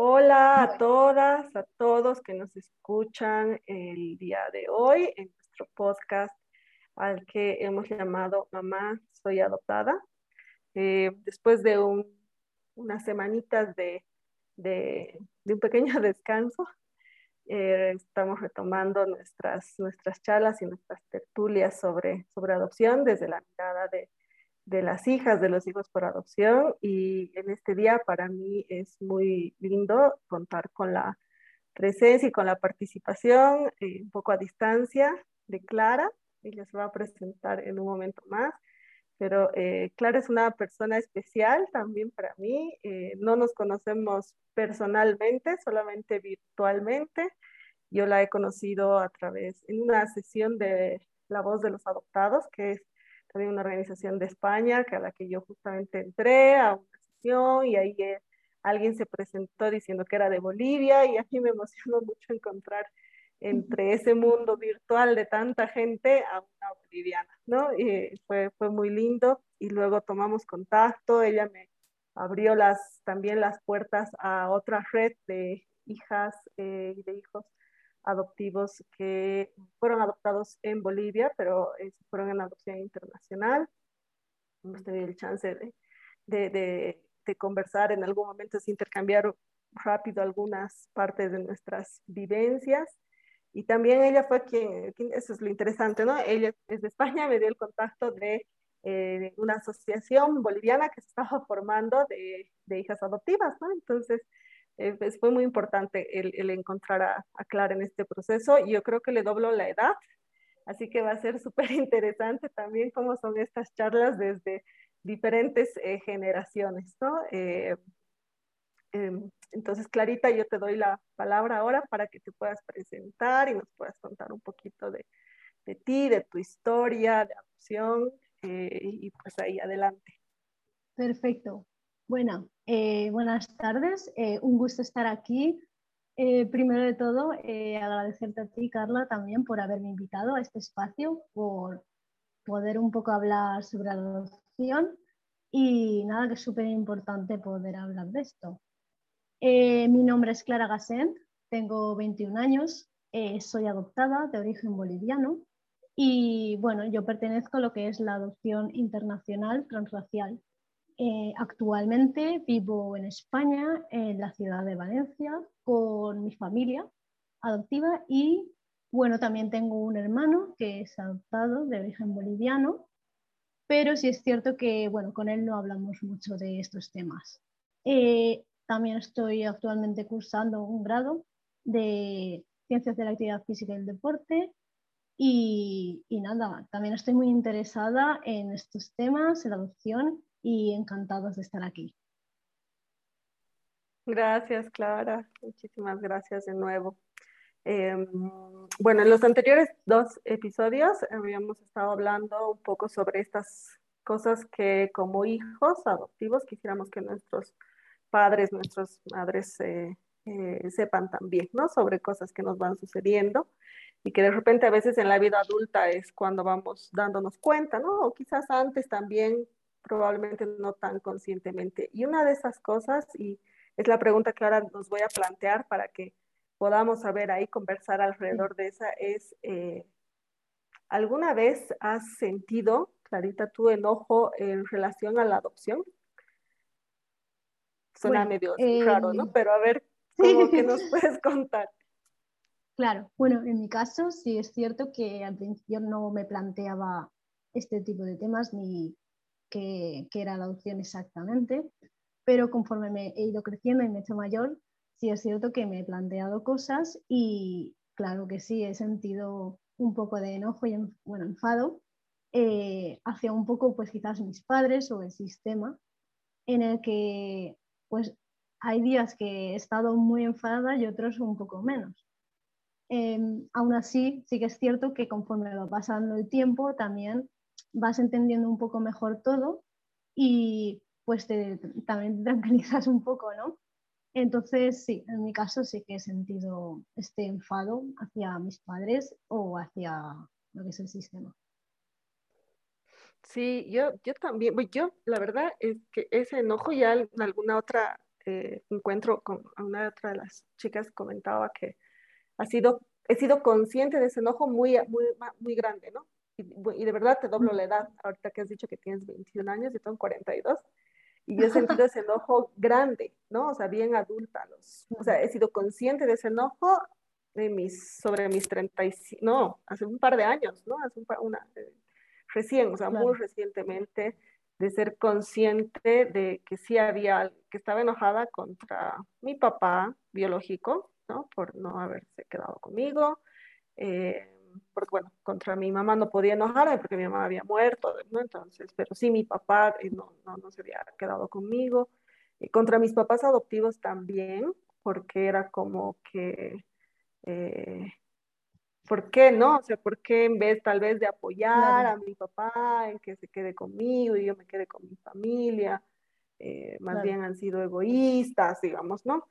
Hola a todas, a todos que nos escuchan el día de hoy en nuestro podcast al que hemos llamado Mamá, soy adoptada. Eh, después de unas semanitas de, un pequeño descanso, eh, estamos retomando nuestras, nuestras charlas y nuestras tertulias sobre, sobre adopción desde la mirada de, de las hijas, de los hijos por adopción y en este día para mí es muy lindo contar con la presencia y con la participación eh, un poco a distancia de Clara. Ella se va a presentar en un momento más, pero eh, Clara es una persona especial también para mí. Eh, no nos conocemos personalmente, solamente virtualmente. Yo la he conocido a través, en una sesión de La Voz de los Adoptados, que es también una organización de España que a la que yo justamente entré a una sesión y ahí eh, alguien se presentó diciendo que era de Bolivia y a mí me emocionó mucho encontrar entre ese mundo virtual de tanta gente a una boliviana, ¿no? Y fue, fue muy lindo y luego tomamos contacto, ella me abrió las, también las puertas a otra red de hijas eh, y de hijos adoptivos que fueron adoptados en Bolivia, pero eh, fueron en adopción internacional. Hemos tenido el chance de, de, de, conversar en algún momento, intercambiar rápido algunas partes de nuestras vivencias. Y también ella fue quien, eso es lo interesante, ¿no? Ella desde España me dio el contacto de, eh, una asociación boliviana que se estaba formando de, de hijas adoptivas, ¿no? Entonces, eh, fue muy importante el, encontrar a, Clara en este proceso. Yo creo que le doblo la edad, así que va a ser súper interesante también cómo son estas charlas desde diferentes eh, generaciones, ¿no? Eh, em, entonces, Clarita, yo te doy la palabra ahora para que te puedas presentar y nos puedas contar un poquito de, de ti, de tu historia, de adopción, y pues ahí adelante. Perfecto. Bueno, eh, buenas tardes. Eh, un gusto estar aquí. Eh, primero de todo, agradecerte a ti, Carla, también por haberme invitado a este espacio, por poder un poco hablar sobre la adopción y nada, que es súper importante poder hablar de esto. mi nombre es Clara Gassent, tengo 21 años, soy adoptada de origen boliviano y bueno, yo pertenezco a lo que es la adopción internacional transracial eh, actualmente vivo en España, en la ciudad de Valencia, con mi familia adoptiva y bueno, también tengo un hermano que es adoptado de origen boliviano, pero sí es cierto que bueno, con él no hablamos mucho de estos temas. Eh, también estoy actualmente cursando un grado de Ciencias de la Actividad Física y el Deporte y, y nada, también estoy muy interesada en estos temas, en la adopción y encantados de estar aquí. Gracias, Clara. Muchísimas gracias de nuevo. Em, bueno, en los anteriores dos episodios habíamos estado hablando un poco sobre estas cosas que como hijos adoptivos quisiéramos que nuestros padres, nuestras madres eh, eh, sepan también, ¿no? Sobre cosas que nos van sucediendo y que de repente a veces en la vida adulta es cuando vamos dándonos cuenta, ¿no? O quizás antes también probablemente no tan conscientemente. Y una de esas cosas, y es la pregunta que ahora nos voy a plantear para que podamos saber ahí, conversar alrededor de esa, es, eh, ¿alguna vez has sentido, Clarita, tu enojo en relación a la adopción? Suena medio raro, ¿no? Em, Pero a ver, ¿cómo que nos puedes contar? Claro, bueno, en mi caso sí es cierto que al principio no me planteaba este tipo de temas ni qué, era la adopción exactamente, pero conforme me he ido creciendo y me he hecho mayor, sí es cierto que me he planteado cosas y claro que sí, he sentido un poco de enojo y bueno, enfado eh, hacia un poco pues quizás mis padres o el sistema en el que pues hay días que he estado muy enfadada y otros un poco menos. Em, aún así, sí que es cierto que conforme va pasando el tiempo también vas entendiendo un poco mejor todo y pues también te tranquilizas un poco, ¿no? Entonces, sí, en mi caso sí que he sentido este enfado hacia mis padres o hacia lo que es el sistema. Sí, yo, yo también, yo la verdad es que ese enojo ya en alguna otra eh, encuentro con una otra de las chicas comentaba que ha sido, he sido consciente de ese enojo muy, muy, muy grande, ¿no? Y, de verdad te doblo la edad, ahorita que has dicho que tienes 21 años, y tengo 42, y yo he sentido ese enojo grande, ¿no? O sea, bien adulta. Los, o sea, he sido consciente de ese enojo de mis, sobre mis 35, no, hace un par de años, ¿no? Hace un par, una, eh, recién, o sea, muy recientemente, de ser consciente de que sí había, que estaba enojada contra mi papá biológico, ¿no? Por no haberse quedado conmigo. Eh, porque bueno, contra mi mamá no podía enojarme porque mi mamá había muerto, ¿no? Entonces, pero sí mi papá eh, no, no, no se había quedado conmigo. Y contra mis papás adoptivos también, porque era como que, eh, ¿por qué no? O sea, ¿por qué en vez tal vez de apoyar a mi papá en que se quede conmigo y yo me quede con mi familia, eh, más bien han sido egoístas, digamos, ¿no?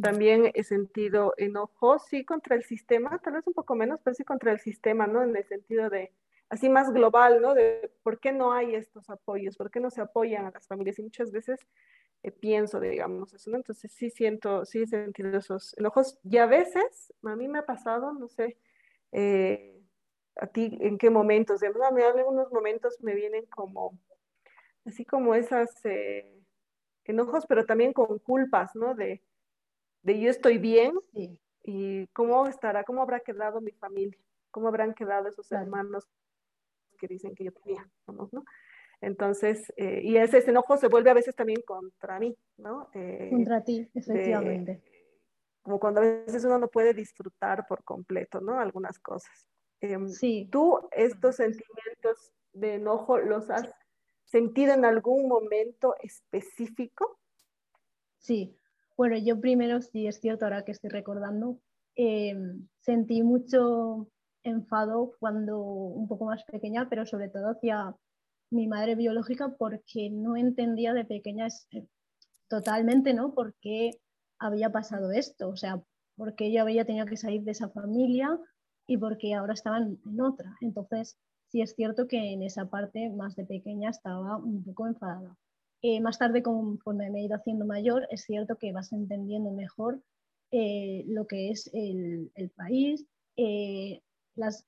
También he sentido enojo, sí, contra el sistema, tal vez un poco menos, pero sí contra el sistema, ¿no? En el sentido de, así más global, ¿no? De por qué no hay estos apoyos, por qué no se apoyan a las familias. Y muchas veces eh, pienso, digamos, eso, ¿no? Entonces sí siento, sí he sentido esos enojos. Y a veces, a mí me ha pasado, no sé, eh, a ti, ¿en qué momentos? De verdad, en algunos momentos me vienen como, así como esas eh, enojos, pero también con culpas, ¿no? De de yo estoy bien y cómo estará, cómo habrá quedado mi familia, cómo habrán quedado esos hermanos que dicen que yo tenía, ¿no? Entonces, eh, y ese, enojo se vuelve a veces también contra mí, ¿no? Eh, contra ti, efectivamente. como cuando a veces uno no puede disfrutar por completo, ¿no? Algunas cosas. Em, sí. ¿Tú estos sentimientos de enojo los has sentido en algún momento específico? Sí, bueno, yo primero, sí es cierto, ahora que estoy recordando, em, sentí mucho enfado cuando un poco más pequeña, pero sobre todo hacia mi madre biológica porque no entendía de pequeña eh, totalmente, ¿no? ¿Por qué había pasado esto? O sea, por qué yo había tenido que salir de esa familia y por qué ahora estaban en otra. Entonces, sí es cierto que en esa parte más de pequeña estaba un poco enfadada. Eh, más tarde, conforme me he ido haciendo mayor, es cierto que vas entendiendo mejor eh, lo que es el, país, eh, las,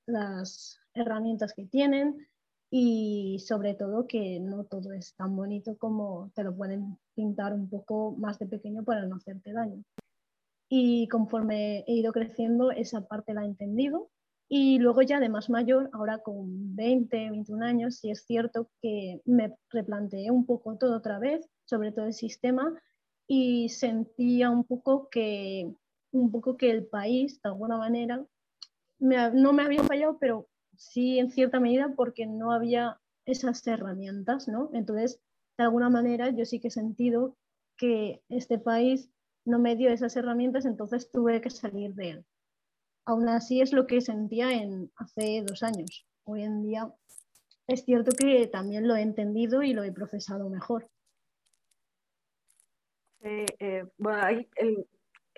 herramientas que tienen y sobre todo que no todo es tan bonito como te lo pueden pintar un poco más de pequeño para no hacerte daño. Y conforme he ido creciendo, esa parte la he entendido y luego ya de más mayor, ahora con 20, 21 años, sí es cierto que me replanteé un poco todo otra vez, sobre todo el sistema, y sentía un poco que, un poco que el país, de alguna manera, no me había fallado, pero sí en cierta medida porque no había esas herramientas, ¿no? Entonces, de alguna manera, yo sí que he sentido que este país no me dio esas herramientas, entonces tuve que salir de él. Aún así es lo que sentía en hace dos años. Hoy en día es cierto que también lo he entendido y lo he procesado mejor. Eh, bueno, hay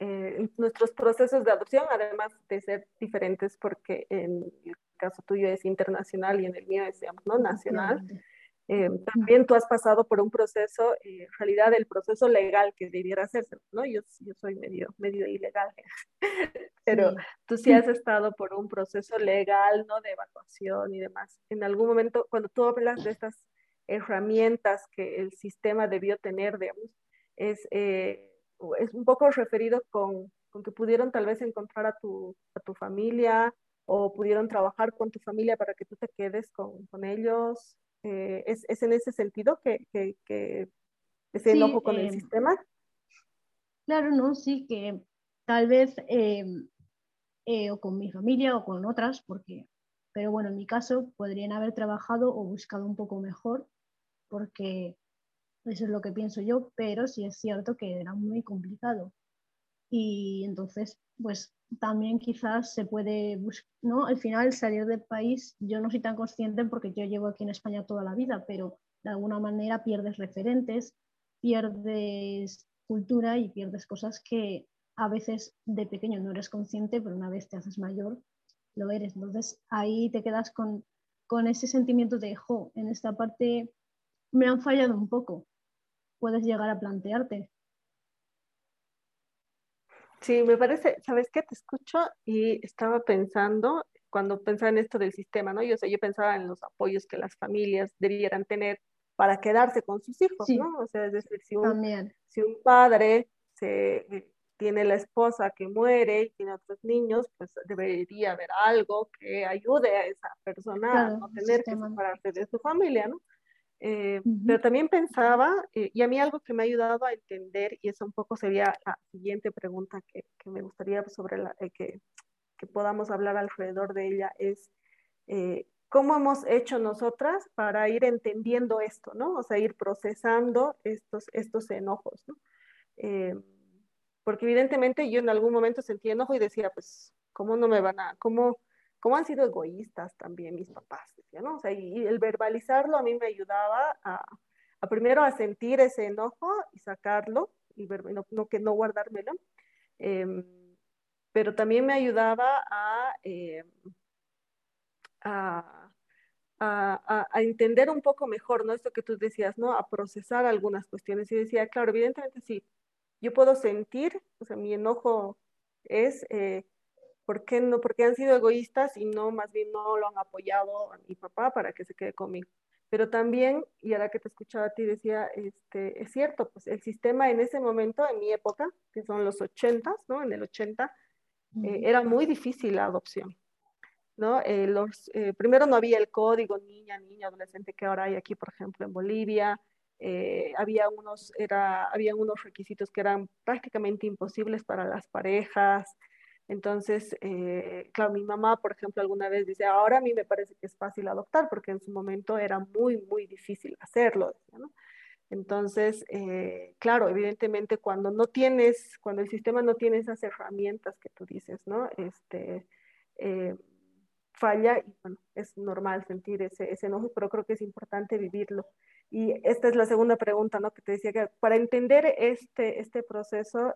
eh, nuestros procesos de adopción, además de ser diferentes, porque en el caso tuyo es internacional y en el mío es, digamos, no nacional, eh, también tú has pasado por un proceso, eh, en realidad el proceso legal que debiera hacerse, ¿no? Yo, yo soy medio, medio ilegal, pero tú sí has estado por un proceso legal, ¿no? De evacuación y demás. En algún momento, cuando tú hablas de estas herramientas que el sistema debió tener, digamos, es, eh, es un poco referido con, con, que pudieron tal vez encontrar a tu, a tu familia o pudieron trabajar con tu familia para que tú te quedes con, con ellos. Eh, ¿es, ¿es, en ese sentido que, que, que ese enojo con el eh, sistema? Claro, no, sí, que tal vez eh, o con mi familia o con otras, porque, pero bueno, en mi caso podrían haber trabajado o buscado un poco mejor, porque eso es lo que pienso yo, pero sí es cierto que era muy complicado. Y entonces, pues también quizás se puede ¿no? Al final salir del país, yo no soy tan consciente porque yo llevo aquí en España toda la vida, pero de alguna manera pierdes referentes, pierdes cultura y pierdes cosas que a veces de pequeño no eres consciente, pero una vez te haces mayor, lo eres. Entonces ahí te quedas con, con ese sentimiento de, jo, en esta parte me han fallado un poco. puedes llegar a plantearte. Sí, me parece, ¿sabes qué? Te escucho y estaba pensando, cuando pensaba en esto del sistema, ¿no? Yo, sé, yo pensaba en los apoyos que las familias debieran tener para quedarse con sus hijos, ¿no? O sea, es decir, si un, si un padre se, eh, tiene la esposa que muere y tiene otros niños, pues debería haber algo que ayude a esa persona a no tener que separarse de su familia, ¿no? Eh, pero también pensaba, eh, y a mí algo que me ha ayudado a entender, y eso un poco sería la siguiente pregunta que, que me gustaría sobre la, eh, que, que, podamos hablar alrededor de ella, es cómo hemos hecho nosotras para ir entendiendo esto, ¿no? O sea, ir procesando estos, estos enojos, ¿no? porque evidentemente yo en algún momento sentí enojo y decía, pues, ¿cómo no me van a, cómo cómo han sido egoístas también mis papás, ¿no? O sea, y, el verbalizarlo a mí me ayudaba a, primero a sentir ese enojo y sacarlo, y no, que no guardármelo, em, pero también me ayudaba em, a, a, a, entender un poco mejor, ¿no? Esto que tú decías, ¿no? A procesar algunas cuestiones. Y decía, claro, evidentemente sí, yo puedo sentir, o sea, mi enojo es... Eh, ¿Por qué, no, porque han sido egoístas y no, más bien no lo han apoyado a mi papá para que se quede conmigo? Pero también, y ahora que te escuchaba a ti, decía, este, es cierto, pues el sistema en ese momento, en mi época, que son los 80, ¿no? En el 80, eh, era muy difícil la adopción, ¿no? Eh, los, eh, primero no había el código niña, niña, adolescente que ahora hay aquí, por ejemplo, en Bolivia. había, unos, era, había unos requisitos que eran prácticamente imposibles para las parejas. Entonces, eh, claro, mi mamá, por ejemplo, alguna vez dice, ahora a mí me parece que es fácil adoptar, porque en su momento era muy, muy difícil hacerlo. ¿no? Entonces, eh, claro, evidentemente cuando no tienes, cuando el sistema no tiene esas herramientas que tú dices, ¿no? Este, eh, falla y bueno, es normal sentir ese, ese enojo, pero creo que es importante vivirlo. Y esta es la segunda pregunta, ¿no? Que te decía que para entender este, este proceso,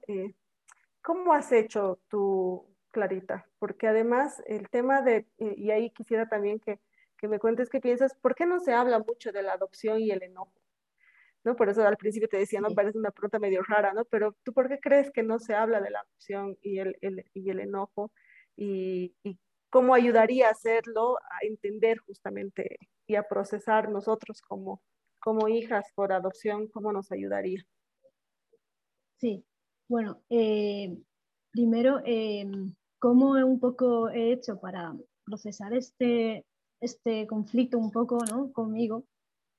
¿Cómo has hecho tú, Clarita? Porque además el tema de, eh, y ahí quisiera también que, que me cuentes qué piensas, ¿por qué no se habla mucho de la adopción y el enojo? ¿no? Por eso al principio te decía, no parece una pregunta medio rara, ¿no? Pero tú por qué crees que no se habla de la adopción y el, el y el enojo? Y, y, cómo ayudaría a hacerlo, a entender justamente y a procesar nosotros como, como hijas por adopción, cómo nos ayudaría? Sí, bueno, eh, primero, eh, ¿cómo un poco he hecho para procesar este, este conflicto un poco ¿no? conmigo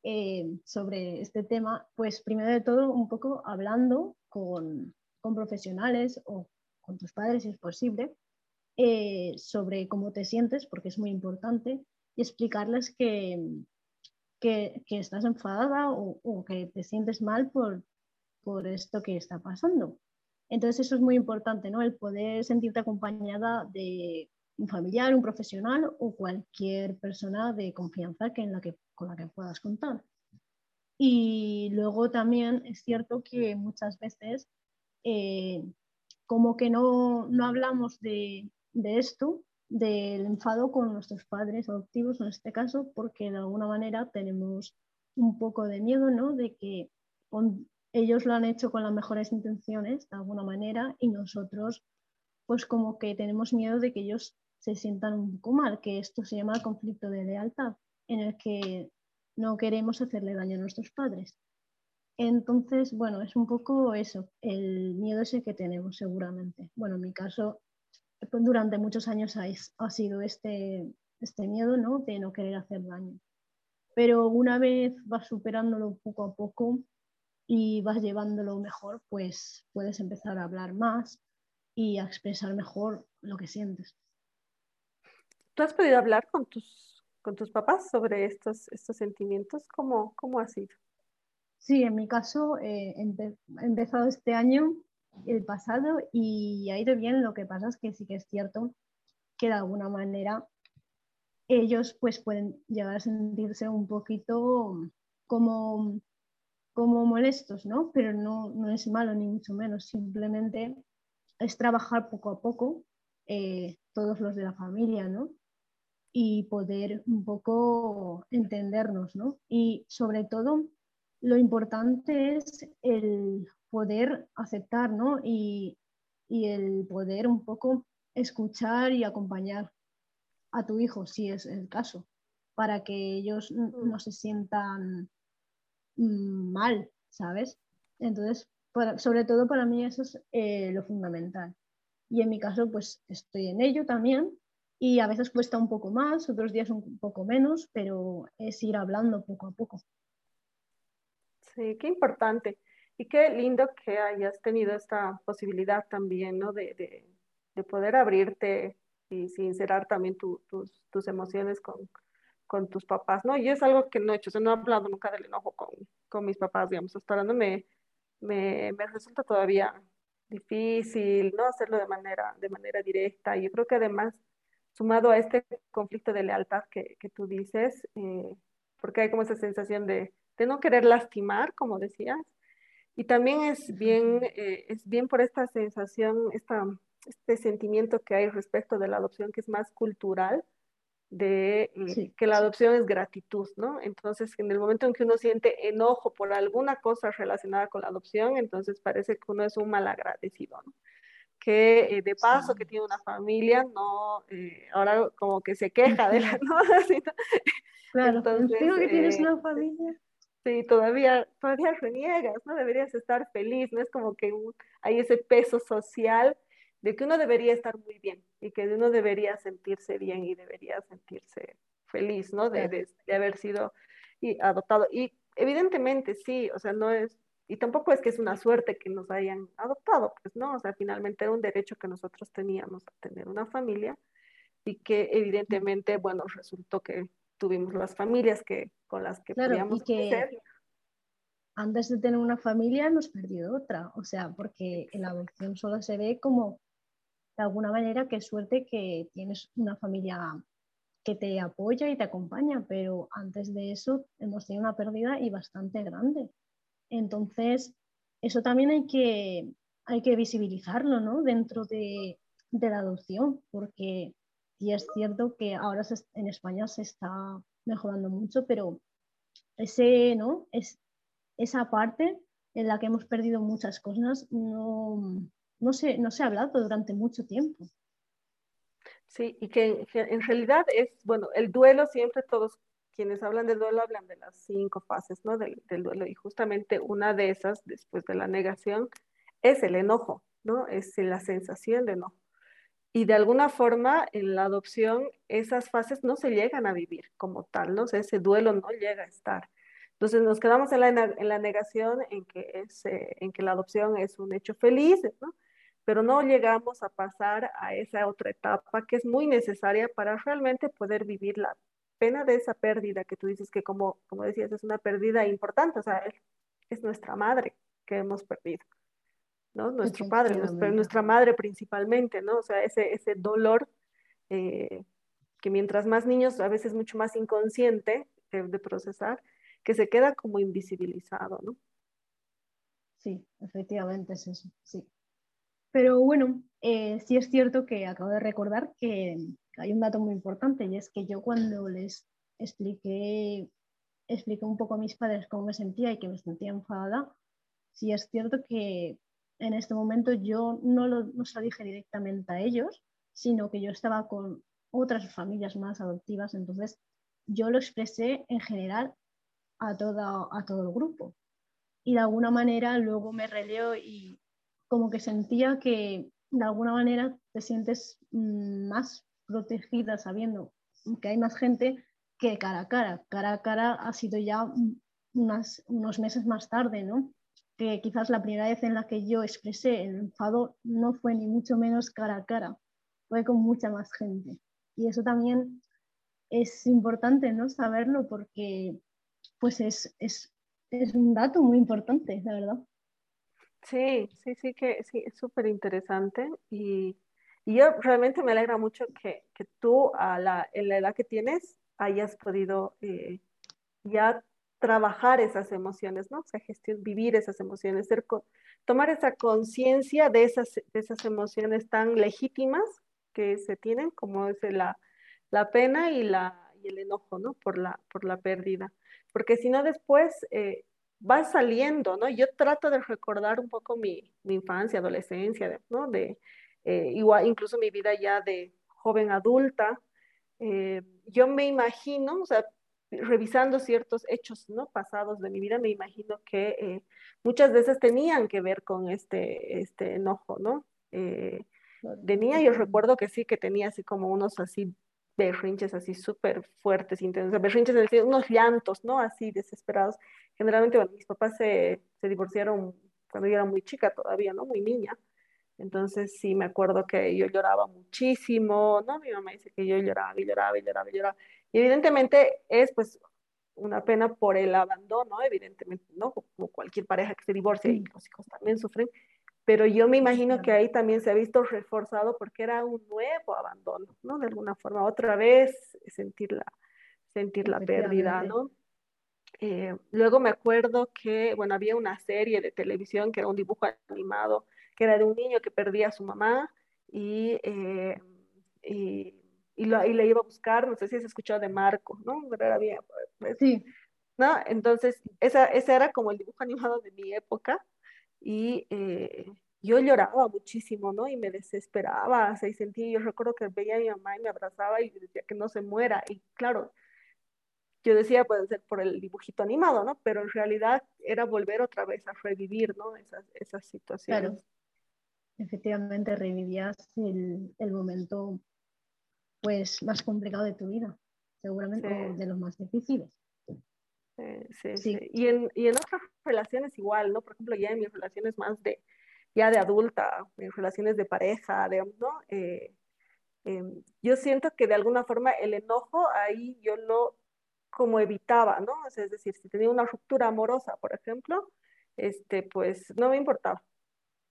eh, sobre este tema? Pues primero de todo, un poco hablando con, con profesionales o con tus padres si es posible, sobre cómo te sientes, porque es muy importante, y explicarles que, que, que estás enfadada o, o, que te sientes mal por, por esto que está pasando. Entonces eso es muy importante, ¿no? El poder sentirte acompañada de un familiar, un profesional o cualquier persona de confianza que en la que, con la que puedas contar. Y luego también es cierto que muchas veces eh, como que no, no hablamos de, de, esto, del enfado con nuestros padres adoptivos en este caso, porque de alguna manera tenemos un poco de miedo, ¿no? De que ellos lo han hecho con las mejores intenciones, de alguna manera, y nosotros, pues como que tenemos miedo de que ellos se sientan un poco mal, que esto se llama conflicto de lealtad, en el que no queremos hacerle daño a nuestros padres. Entonces, bueno, es un poco eso, el miedo ese que tenemos seguramente. Bueno, en mi caso, durante muchos años ha, sido este, este miedo, ¿no? De no querer hacer daño. Pero una vez vas superándolo poco a poco, y vas llevándolo mejor, pues puedes empezar a hablar más y a expresar mejor lo que sientes. ¿Tú has podido hablar con tus, con tus papás sobre estos, estos sentimientos? ¿Cómo, ¿Cómo ha sido? Sí, en mi caso eh, he empezado este año, el pasado, y ha ido bien. Lo que pasa es que sí que es cierto que de alguna manera ellos pues pueden llegar a sentirse un poquito como como molestos, ¿no? Pero no, no es malo ni mucho menos, simplemente es trabajar poco a poco eh, todos los de la familia, ¿no? Y poder un poco entendernos, ¿no? Y sobre todo lo importante es el poder aceptar, ¿no? Y, y el poder un poco escuchar y acompañar a tu hijo, si es el caso, para que ellos Mm. no se sientan mal, ¿sabes? Entonces, sobre todo para mí eso es eh, lo fundamental. Y en mi caso, pues estoy en ello también y a veces cuesta un poco más, otros días un poco menos, pero es ir hablando poco a poco. Sí, qué importante. Y qué lindo que hayas tenido esta posibilidad también, ¿no? De, de, de poder abrirte y sincerar también tu- tus, tus emociones con, con tus papás, ¿no? Y es algo que no he hecho, o sea, no he hablado nunca del enojo con, con mis papás, digamos, hasta ahora no me, me, me resulta todavía difícil, ¿no? Hacerlo de manera, de manera directa. Y yo creo que además, sumado a este conflicto de lealtad que, que tú dices, eh, porque hay como esa sensación de, de no querer lastimar, como decías, y también es bien, eh, es bien por esta sensación, esta, este sentimiento que hay respecto de la adopción, que es más cultural, de Sí, que la adopción es gratitud, ¿no? Entonces, en el momento en que uno siente enojo por alguna cosa relacionada con la adopción, entonces parece que uno es un malagradecido, ¿no? Que eh, de paso que tiene una familia, no, eh, ahora como que se queja de la, ¿no? Claro, Entonces, encima que tienes eh, una familia, Sí, todavía, todavía reniegas, ¿no? Deberías estar feliz, ¿no? Es como que un- hay ese peso social de que uno debería estar muy bien y que uno debería sentirse bien y debería sentirse feliz, ¿no? De, de- de haber sido y adoptado. Y evidentemente sí, o sea, no es, y tampoco es que es una suerte que nos hayan adoptado, pues no, o sea, finalmente era un derecho que nosotros teníamos a tener una familia y que evidentemente, bueno, resultó que tuvimos las familias que, con las que claro, podíamos y que antes de tener una familia hemos perdido otra, o sea, porque la adopción solo se ve como de alguna manera qué suerte que tienes una familia que te apoya y te acompaña, pero antes de eso hemos tenido una pérdida y bastante grande. Entonces, eso también hay que, hay que visibilizarlo ¿no? dentro de, de la adopción, porque sí es cierto que ahora se, en España se está mejorando mucho, pero ese, ¿no? es, esa parte en la que hemos perdido muchas cosas no, no, se, no se ha hablado durante mucho tiempo. Sí, y que, en realidad es, bueno, el duelo siempre todos quienes hablan de duelo hablan de las cinco fases, ¿no? Del, del duelo y justamente una de esas, después de la negación, es el enojo, ¿no? Es la sensación de enojo. Y de alguna forma en la adopción esas fases no se llegan a vivir como tal, ¿no? Ese duelo no llega a estar. Entonces nos quedamos en la, en la negación en que, es, eh, en que la adopción es un hecho feliz, ¿no? Pero no llegamos a pasar a esa otra etapa que es muy necesaria para realmente poder vivir la pena de esa pérdida que tú dices que como, como decías es una pérdida importante, o sea, es, es nuestra madre que hemos perdido. ¿no? Nuestro padre, nuestra, nuestra madre principalmente, ¿no? O sea, ese, ese dolor eh, que mientras más niños, a veces mucho más inconsciente de, de, procesar, que se queda como invisibilizado, ¿no? Sí, efectivamente es eso, sí. Pero bueno, eh, sí es cierto que acabo de recordar que hay un dato muy importante y es que yo cuando les expliqué, expliqué un poco a mis padres cómo me sentía y que me sentía enfadada, sí es cierto que en este momento yo no, lo, no se lo dije directamente a ellos, sino que yo estaba con otras familias más adoptivas, entonces yo lo expresé en general a, toda, a todo el grupo. Y de alguna manera luego me releo y como que sentía que de alguna manera te sientes más protegida sabiendo que hay más gente que cara a cara. Cara a cara ha sido ya unos meses más tarde, ¿no? que quizás la primera vez en la que yo expresé el enfado no fue ni mucho menos cara a cara, fue con mucha más gente. Y eso también es importante ¿no? saberlo porque pues es, es, es un dato muy importante, la verdad. Sí, sí, sí, que sí, es súper interesante y, y, yo realmente me alegra mucho que, que tú a la, en la edad que tienes hayas podido eh, ya trabajar esas emociones, ¿no? O sea, gestión, vivir esas emociones, ser, tomar esa conciencia de esas, de esas emociones tan legítimas que se tienen, como es la, la pena y, la, y el enojo, ¿no? Por la, por la pérdida. Porque si no después, eh, va saliendo, ¿no? Yo trato de recordar un poco mi, mi infancia, adolescencia, ¿no? De, eh, igual, incluso mi vida ya de joven adulta. Eh, yo me imagino, o sea, revisando ciertos hechos ¿no? pasados de mi vida, me imagino que eh, muchas veces tenían que ver con este, este enojo, ¿no? Eh, de niña yo recuerdo que sí, que tenía así como unos así berrinches así súper fuertes, intensos, berrinches, es decir, unos llantos, ¿no? Así desesperados. Generalmente, bueno, mis papás se, se divorciaron cuando yo era muy chica todavía, ¿no? Muy niña. Entonces sí me acuerdo que yo lloraba muchísimo, ¿no? Mi mamá dice que yo lloraba y lloraba y lloraba y lloraba. Y evidentemente es pues una pena por el abandono, evidentemente, ¿no? Como cualquier pareja que se divorcia y los hijos también sufren, pero yo me imagino que ahí también se ha visto reforzado porque era un nuevo abandono, ¿no? De alguna forma, otra vez sentir la, sentir la pérdida, ¿no? Eh, luego me acuerdo que, bueno, había una serie de televisión que era un dibujo animado, que era de un niño que perdía a su mamá y, eh, y y, lo, y le iba a buscar, no sé si has escuchado de Marco, ¿no? Pero era bien, pues, sí. ¿no? Entonces, esa, ese era como el dibujo animado de mi época y eh, yo lloraba muchísimo, ¿no? Y me desesperaba, o sea, y sentía, yo recuerdo que veía a mi mamá y me abrazaba y decía que no se muera, y claro, yo decía, puede ser por el dibujito animado, ¿no? Pero en realidad era volver otra vez a revivir, ¿no? Esas, esas situaciones. Claro. Efectivamente, revivías el, el momento pues más complicado de tu vida, seguramente de los más difíciles. Sí, sí, Y, en, y en otras relaciones igual, ¿no? Por ejemplo, ya en mis relaciones más de, ya de adulta, en relaciones de pareja, de, ¿no? Eh, em, yo siento que de alguna forma el enojo ahí yo lo como evitaba, ¿no? O sea, es decir, si tenía una ruptura amorosa, por ejemplo, este, pues no me importaba.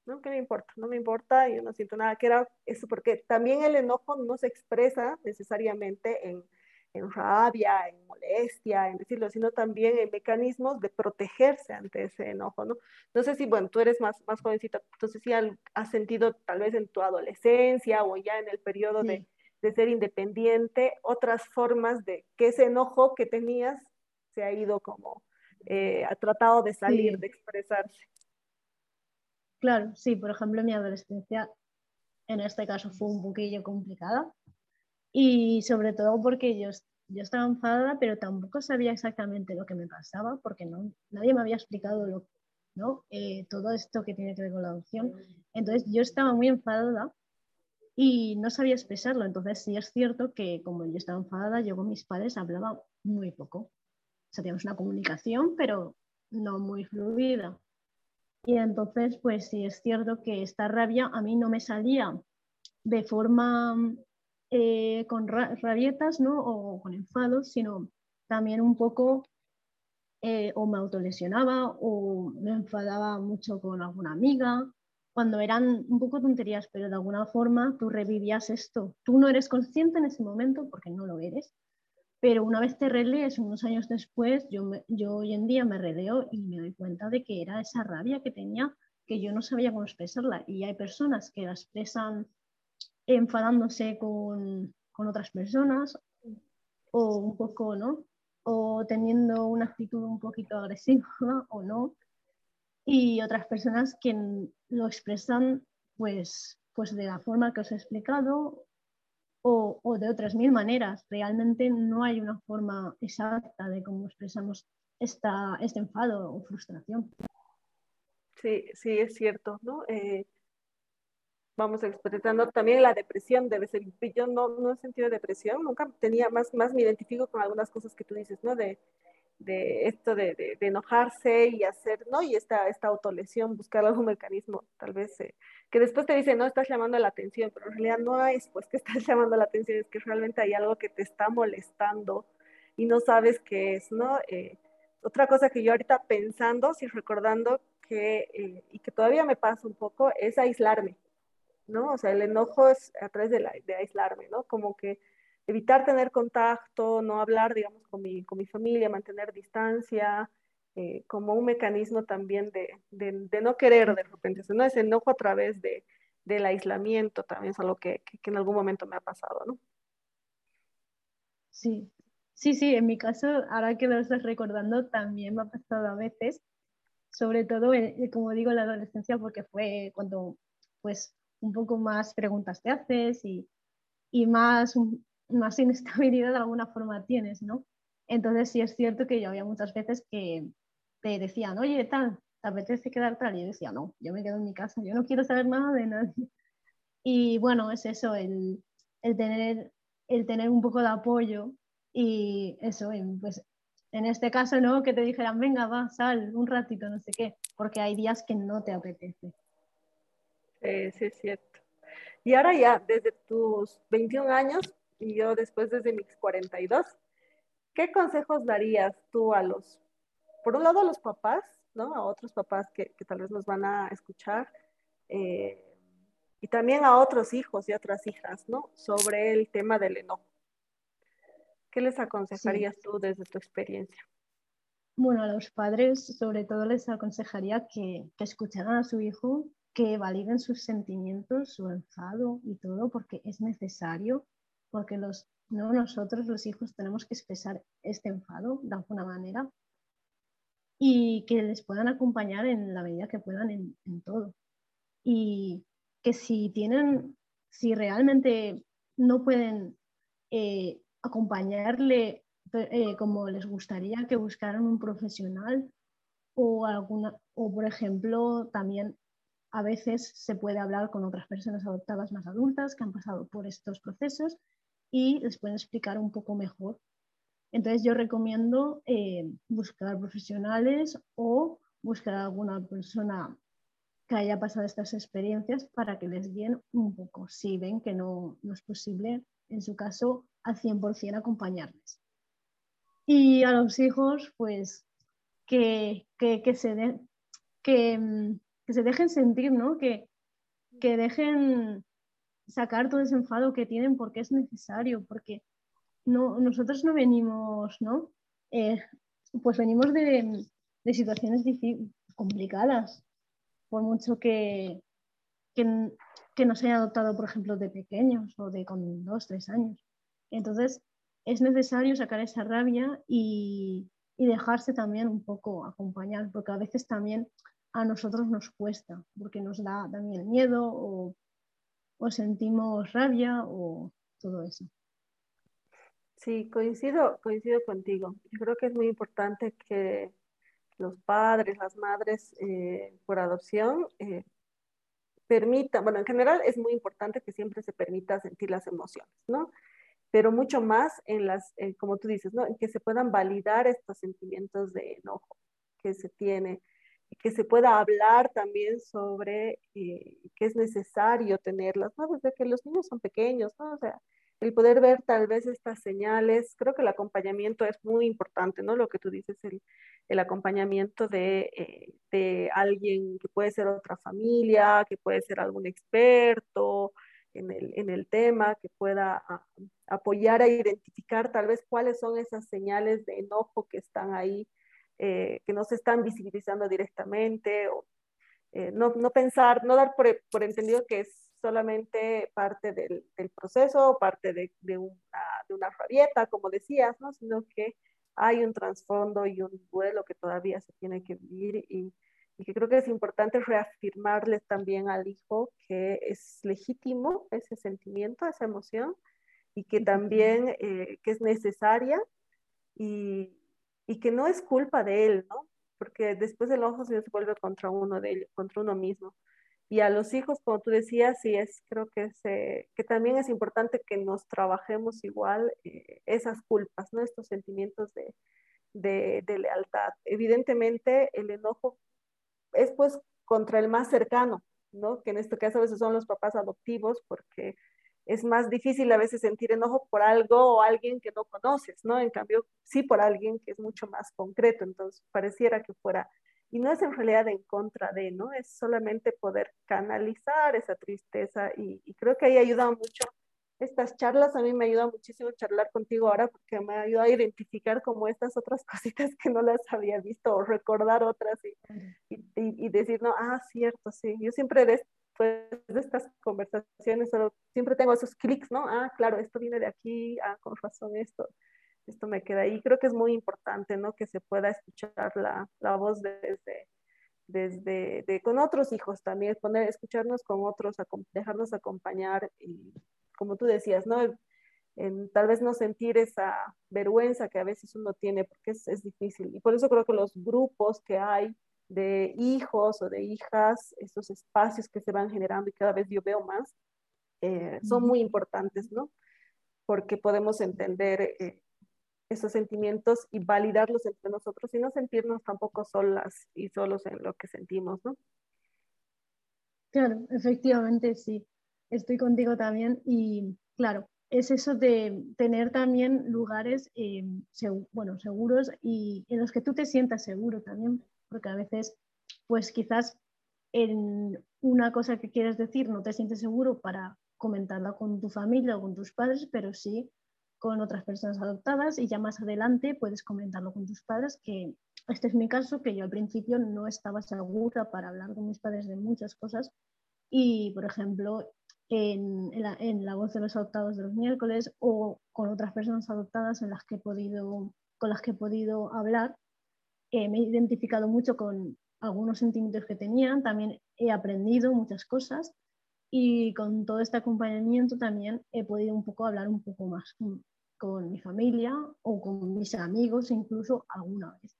¿no? ¿Qué me importa? No me importa, yo no siento nada, que era eso, porque también el enojo no se expresa necesariamente en, en rabia, en molestia, en decirlo, sino también en mecanismos de protegerse ante ese enojo, ¿no? No sé si, bueno, tú eres más, más jovencita, entonces si has sentido tal vez en tu adolescencia o ya en el periodo de, de, ser independiente, otras formas de que ese enojo que tenías se ha ido como, eh, ha tratado de salir, de expresarse. Claro, sí, por ejemplo, mi adolescencia en este caso fue un poquillo complicada y sobre todo porque yo, yo estaba enfadada, pero tampoco sabía exactamente lo que me pasaba porque no, nadie me había explicado lo, ¿no? Eh, todo esto que tiene que ver con la adopción. Entonces yo estaba muy enfadada y no sabía expresarlo. Entonces sí es cierto que como yo estaba enfadada, yo con mis padres hablaba muy poco. O sea, teníamos una comunicación, pero no muy fluida. Y entonces, pues sí es cierto que esta rabia a mí no me salía de forma eh, con rabietas ¿no? o con enfados, sino también un poco eh, o me autolesionaba o me enfadaba mucho con alguna amiga, cuando eran un poco tonterías, pero de alguna forma tú revivías esto. Tú no eres consciente en ese momento porque no lo eres, pero una vez te relees, unos años después, yo, yo hoy en día me releo y me doy cuenta de que era esa rabia que tenía que yo no sabía cómo expresarla. Y hay personas que la expresan enfadándose con, con otras personas o un poco, ¿no? O teniendo una actitud un poquito agresiva o no. Y otras personas que lo expresan pues, pues de la forma que os he explicado o, de otras mil maneras. Realmente no hay una forma exacta de cómo expresamos esta, este enfado o frustración. Sí, sí, es cierto, ¿no? Eh, vamos expresando también la depresión, debe ser, yo no, no he sentido depresión, nunca tenía, más, más me identifico con algunas cosas que tú dices, ¿no? De, de esto de, de, enojarse y hacer, ¿no? Y esta, esta autolesión, buscar algún mecanismo, tal vez, eh, que después te dice, no, estás llamando la atención, pero en realidad no es, pues, que estás llamando la atención, es que realmente hay algo que te está molestando y no sabes qué es, ¿no? Eh, otra cosa que yo ahorita pensando, si recordando que, eh, y que todavía me pasa un poco, es aislarme, ¿no? O sea, el enojo es a través de, la, de aislarme, ¿no? Como que evitar tener contacto, no hablar, digamos, con mi, con mi familia, mantener distancia, eh, como un mecanismo también de, de, no querer de repente, no ese enojo a través de, del aislamiento también es algo que, que, en algún momento me ha pasado, ¿no? Sí, sí, sí, en mi caso, ahora que lo estás recordando, también me ha pasado a veces sobre todo, como digo, en la adolescencia, porque fue cuando pues un poco más preguntas te haces y, y más, más inestabilidad de alguna forma tienes, ¿no? Entonces sí es cierto que yo había muchas veces que te decían, oye, tal, ¿te apetece quedar tal? Y yo decía, no, yo me quedo en mi casa, yo no quiero saber nada de nadie. Y bueno, es eso, el, el tener, el tener un poco de apoyo y eso, pues en este caso, ¿no? Que te dijeran, venga, va, sal un ratito, no sé qué, porque hay días que no te apetece. sí, es cierto. Y ahora ya, desde tus 21 años y yo después desde mis 42, ¿qué consejos darías tú a los, por un lado a los papás, ¿no? A otros papás que, que tal vez nos van a escuchar, eh, y también a otros hijos y otras hijas, ¿no? Sobre el tema del enojo. ¿Qué les aconsejarías tú desde tu experiencia? Bueno, a los padres sobre todo les aconsejaría que, que escucharan a su hijo, que validen sus sentimientos, su enfado y todo, porque es necesario, porque los, no nosotros los hijos tenemos que expresar este enfado de alguna manera y que les puedan acompañar en la medida que puedan en, en todo. Y que si tienen, si realmente no pueden eh, acompañarle eh, como les gustaría que buscaran un profesional o alguna o por ejemplo también a veces se puede hablar con otras personas adoptadas más adultas que han pasado por estos procesos y les pueden explicar un poco mejor. Entonces yo recomiendo eh, buscar profesionales o buscar alguna persona que haya pasado estas experiencias para que les guíen un poco, si ven que no, no es posible, en su caso, al 100% acompañarles. Y a los hijos, pues, que, que, se, de, que, que, se dejen sentir, ¿no? Que, que dejen sacar todo ese enfado que tienen porque es necesario, porque no, nosotros no venimos, ¿no? Eh, pues venimos de, de situaciones complicadas, por mucho que, que, nos haya adoptado, por ejemplo, de pequeños o de con dos, tres años. Entonces, es necesario sacar esa rabia y, dejarse también un poco acompañar, porque a veces también a nosotros nos cuesta, porque nos da también miedo o, sentimos rabia o todo eso. Sí, coincido, coincido contigo. Yo creo que es muy importante que los padres, las madres eh, por adopción eh, permitan, bueno, en general es muy importante que siempre se permita sentir las emociones, ¿no? pero mucho más en las, como tú dices, ¿no? En que se puedan validar estos sentimientos de enojo que se tiene, que se pueda hablar también sobre eh, que es necesario tenerlas, ¿no? Desde que los niños son pequeños, ¿no? O sea, el poder ver tal vez estas señales, creo que el acompañamiento es muy importante, ¿no? Lo que tú dices, el, el acompañamiento de, eh, de alguien que puede ser otra familia, que puede ser algún experto, en el, en el tema, que pueda apoyar a identificar tal vez cuáles son esas señales de enojo que están ahí, eh, que no se están visibilizando directamente, o eh, no, no, pensar, no dar por, por, entendido que es solamente parte del, del proceso, parte de, de, una, de una rabieta, como decías, ¿no? sino que hay un trasfondo y un duelo que todavía se tiene que vivir y y que creo que es importante reafirmarles también al hijo que es legítimo ese sentimiento, esa emoción, y que también eh, que es necesaria y, y, que no es culpa de él, ¿no? Porque después el ojo se vuelve contra uno de ellos, contra uno mismo. Y a los hijos, como tú decías, sí es, creo que, es, que también es importante que nos trabajemos igual eh, esas culpas, ¿no? Estos sentimientos de, de, de lealtad. Evidentemente, el enojo es pues contra el más cercano, ¿no? Que en este caso a veces son los papás adoptivos porque es más difícil a veces sentir enojo por algo o alguien que no conoces, ¿no? En cambio, sí por alguien que es mucho más concreto, entonces pareciera que fuera, y no es en realidad en contra de, ¿no? Es solamente poder canalizar esa tristeza y, y creo que ahí ayuda mucho estas charlas a mí me ayuda muchísimo charlar contigo ahora porque me ayuda a identificar como estas otras cositas que no las había visto o recordar otras y, y, decir, no, ah, cierto, sí. Yo siempre después de estas conversaciones solo, siempre tengo esos clics, ¿no? Ah, claro, esto viene de aquí, ah, con razón esto, esto me queda ahí. Creo que es muy importante, ¿no? Que se pueda escuchar la, la voz desde, desde de, con otros hijos también, poner, escucharnos con otros, dejarnos acompañar y como tú decías, ¿no? En, tal vez no sentir esa vergüenza que a veces uno tiene porque es, es, difícil. Y por eso creo que los grupos que hay de hijos o de hijas, esos espacios que se van generando y cada vez yo veo más, eh, son muy importantes, ¿no? Porque podemos entender eh, esos sentimientos y validarlos entre nosotros y no sentirnos tampoco solas y solos en lo que sentimos, ¿no? Claro, efectivamente, sí. Estoy contigo también y claro, es eso de tener también lugares eh, bueno, seguros y en los que tú te sientas seguro también, porque a veces, pues quizás en una cosa que quieres decir no te sientes seguro para comentarla con tu familia o con tus padres, pero sí con otras personas adoptadas y ya más adelante puedes comentarlo con tus padres, que este es mi caso, que yo al principio no estaba segura para hablar con mis padres de muchas cosas y, por ejemplo, en, la, voz de los adoptados de los miércoles o con otras personas adoptadas en las que he podido, con las que he podido hablar, eh, me he identificado mucho con algunos sentimientos que tenían, también he aprendido muchas cosas y con todo este acompañamiento también he podido un poco hablar un poco más con mi familia o con mis amigos incluso alguna vez.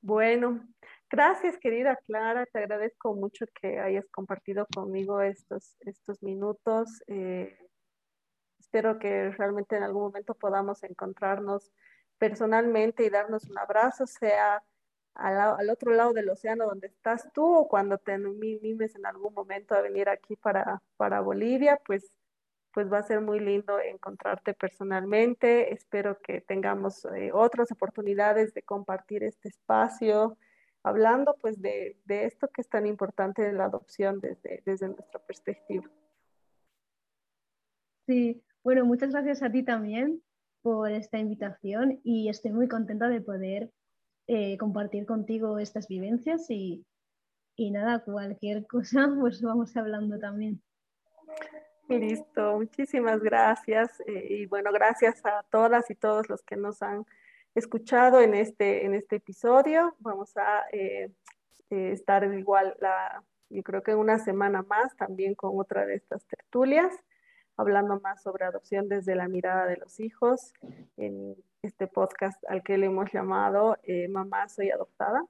Bueno, gracias querida Clara, te agradezco mucho que hayas compartido conmigo estos, estos minutos. Eh, espero que realmente en algún momento podamos encontrarnos personalmente y darnos un abrazo, sea al, otro lado del océano donde estás tú o cuando te animes en algún momento a venir aquí para, para Bolivia, pues pues va a ser muy lindo encontrarte personalmente. Espero que tengamos eh, otras oportunidades de compartir este espacio, hablando pues de, esto que es tan importante de la adopción desde, desde nuestra perspectiva. Sí, bueno, muchas gracias a ti también por esta invitación y estoy muy contenta de poder eh, compartir contigo estas vivencias y, y nada, cualquier cosa, pues vamos hablando también. Listo, muchísimas gracias. Eh, y bueno, gracias a todas y todos los que nos han escuchado en este, en este episodio. Vamos a eh, eh, estar igual, la, yo creo que una semana más también con otra de estas tertulias, hablando más sobre adopción desde la mirada de los hijos en este podcast al que le hemos llamado Mamá, soy adoptada.